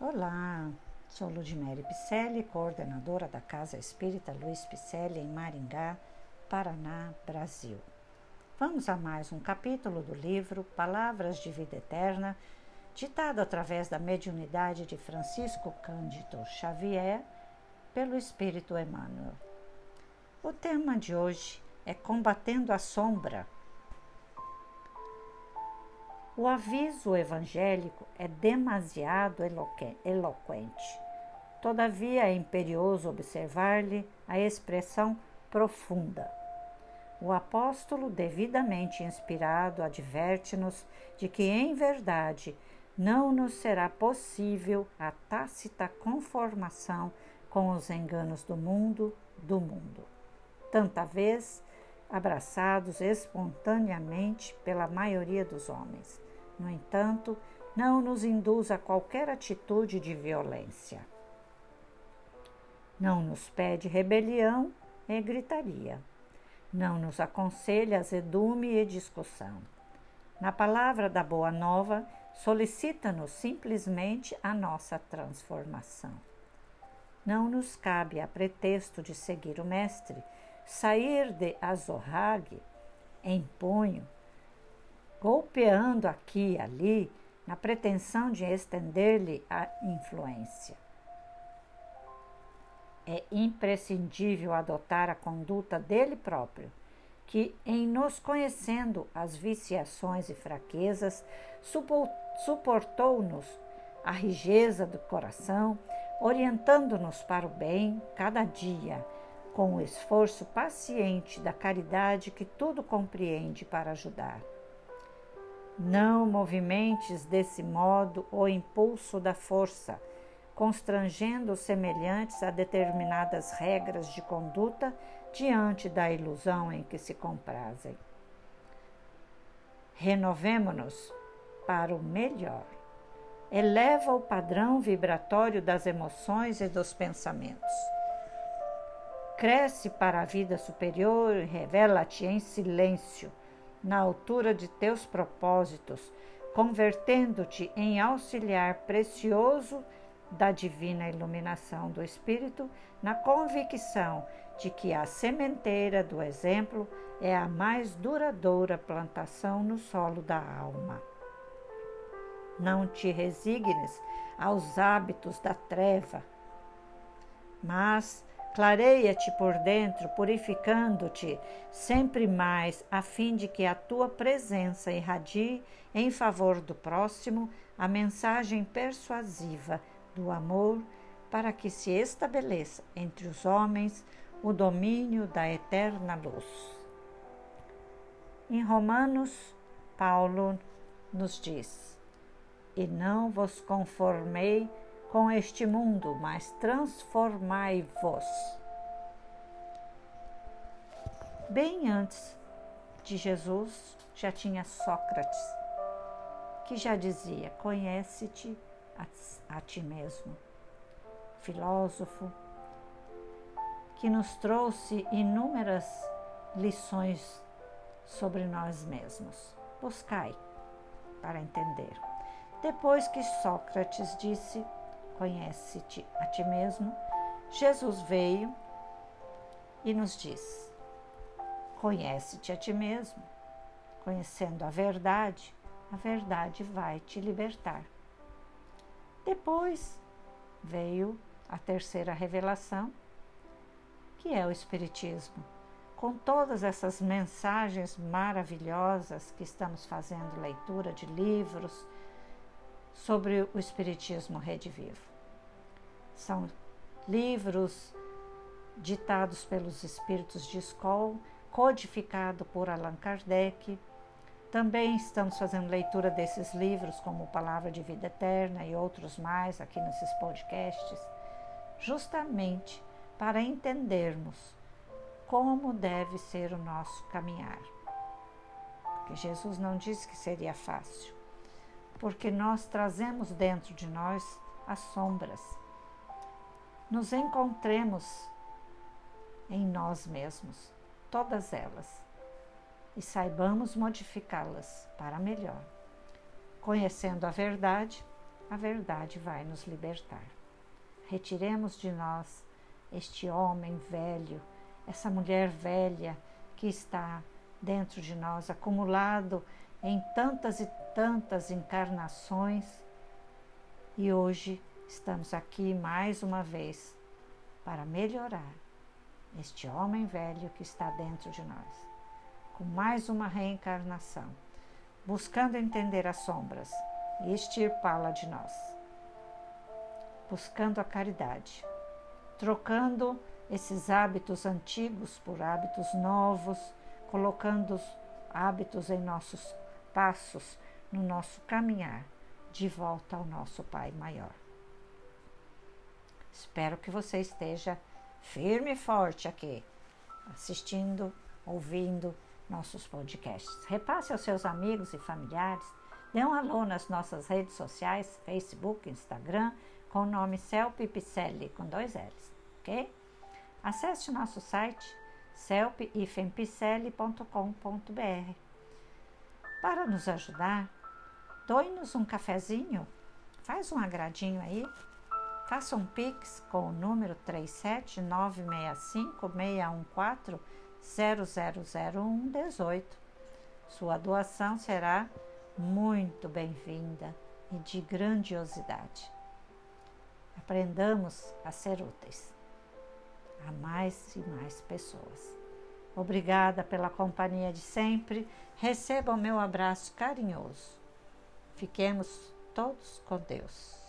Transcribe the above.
Olá, sou Ludmere Picelli, coordenadora da Casa Espírita Luiz Picelli em Maringá, Paraná, Brasil. Vamos a mais um capítulo do livro Palavras de Vida Eterna, ditado através da mediunidade de Francisco Cândido Xavier pelo Espírito Emmanuel. O tema de hoje é Combatendo a Sombra o aviso evangélico é demasiado eloquente. Todavia é imperioso observar-lhe a expressão profunda. O apóstolo, devidamente inspirado, adverte-nos de que, em verdade, não nos será possível a tácita conformação com os enganos do mundo, do mundo. Tanta vez abraçados espontaneamente pela maioria dos homens no entanto, não nos induz a qualquer atitude de violência. Não nos pede rebelião e gritaria. Não nos aconselha azedume e discussão. Na palavra da Boa Nova, solicita-nos simplesmente a nossa transformação. Não nos cabe, a pretexto de seguir o Mestre, sair de Azorrague em punho golpeando aqui e ali, na pretensão de estender-lhe a influência. É imprescindível adotar a conduta dele próprio, que, em nos conhecendo as viciações e fraquezas, suportou-nos a rigeza do coração, orientando-nos para o bem cada dia, com o esforço paciente da caridade que tudo compreende para ajudar. Não movimentes desse modo o impulso da força, constrangendo os semelhantes a determinadas regras de conduta diante da ilusão em que se comprazem. Renovemo-nos para o melhor. Eleva o padrão vibratório das emoções e dos pensamentos. Cresce para a vida superior e revela-te em silêncio na altura de teus propósitos, convertendo-te em auxiliar precioso da divina iluminação do Espírito, na convicção de que a sementeira do exemplo é a mais duradoura plantação no solo da alma. Não te resignes aos hábitos da treva, mas Clareia-te por dentro, purificando-te sempre mais, a fim de que a tua presença irradie em favor do próximo a mensagem persuasiva do amor, para que se estabeleça entre os homens o domínio da eterna luz. Em Romanos, Paulo nos diz: E não vos conformei com este mundo, mas transformai-vos. Bem antes de Jesus, já tinha Sócrates, que já dizia: Conhece-te a, a ti mesmo. Filósofo que nos trouxe inúmeras lições sobre nós mesmos. Buscai para entender. Depois que Sócrates disse conhece-te a ti mesmo, Jesus veio e nos diz: conhece-te a ti mesmo. Conhecendo a verdade, a verdade vai te libertar. Depois veio a terceira revelação, que é o Espiritismo. Com todas essas mensagens maravilhosas que estamos fazendo leitura de livros sobre o Espiritismo Rede Vivo. São livros ditados pelos espíritos de escola, codificado por Allan Kardec. Também estamos fazendo leitura desses livros, como Palavra de Vida Eterna e outros mais aqui nesses podcasts, justamente para entendermos como deve ser o nosso caminhar. Porque Jesus não disse que seria fácil, porque nós trazemos dentro de nós as sombras nos encontremos em nós mesmos, todas elas, e saibamos modificá-las para melhor. Conhecendo a verdade, a verdade vai nos libertar. Retiremos de nós este homem velho, essa mulher velha que está dentro de nós, acumulado em tantas e tantas encarnações, e hoje estamos aqui mais uma vez para melhorar este homem velho que está dentro de nós, com mais uma reencarnação, buscando entender as sombras e extirpá-la de nós, buscando a caridade, trocando esses hábitos antigos por hábitos novos, colocando os hábitos em nossos passos, no nosso caminhar de volta ao nosso Pai maior. Espero que você esteja firme e forte aqui, assistindo, ouvindo nossos podcasts. Repasse aos seus amigos e familiares, dê um alô nas nossas redes sociais, Facebook, Instagram, com o nome Picelli, com dois L's, ok? Acesse nosso site celpe-picelli.com.br. Para nos ajudar, doe-nos um cafezinho, faz um agradinho aí, faça um pix com o número 37965-614-000118. Sua doação será muito bem-vinda e de grandiosidade. Aprendamos a ser úteis a mais e mais pessoas. Obrigada pela companhia de sempre. Receba o meu abraço carinhoso. Fiquemos todos com Deus.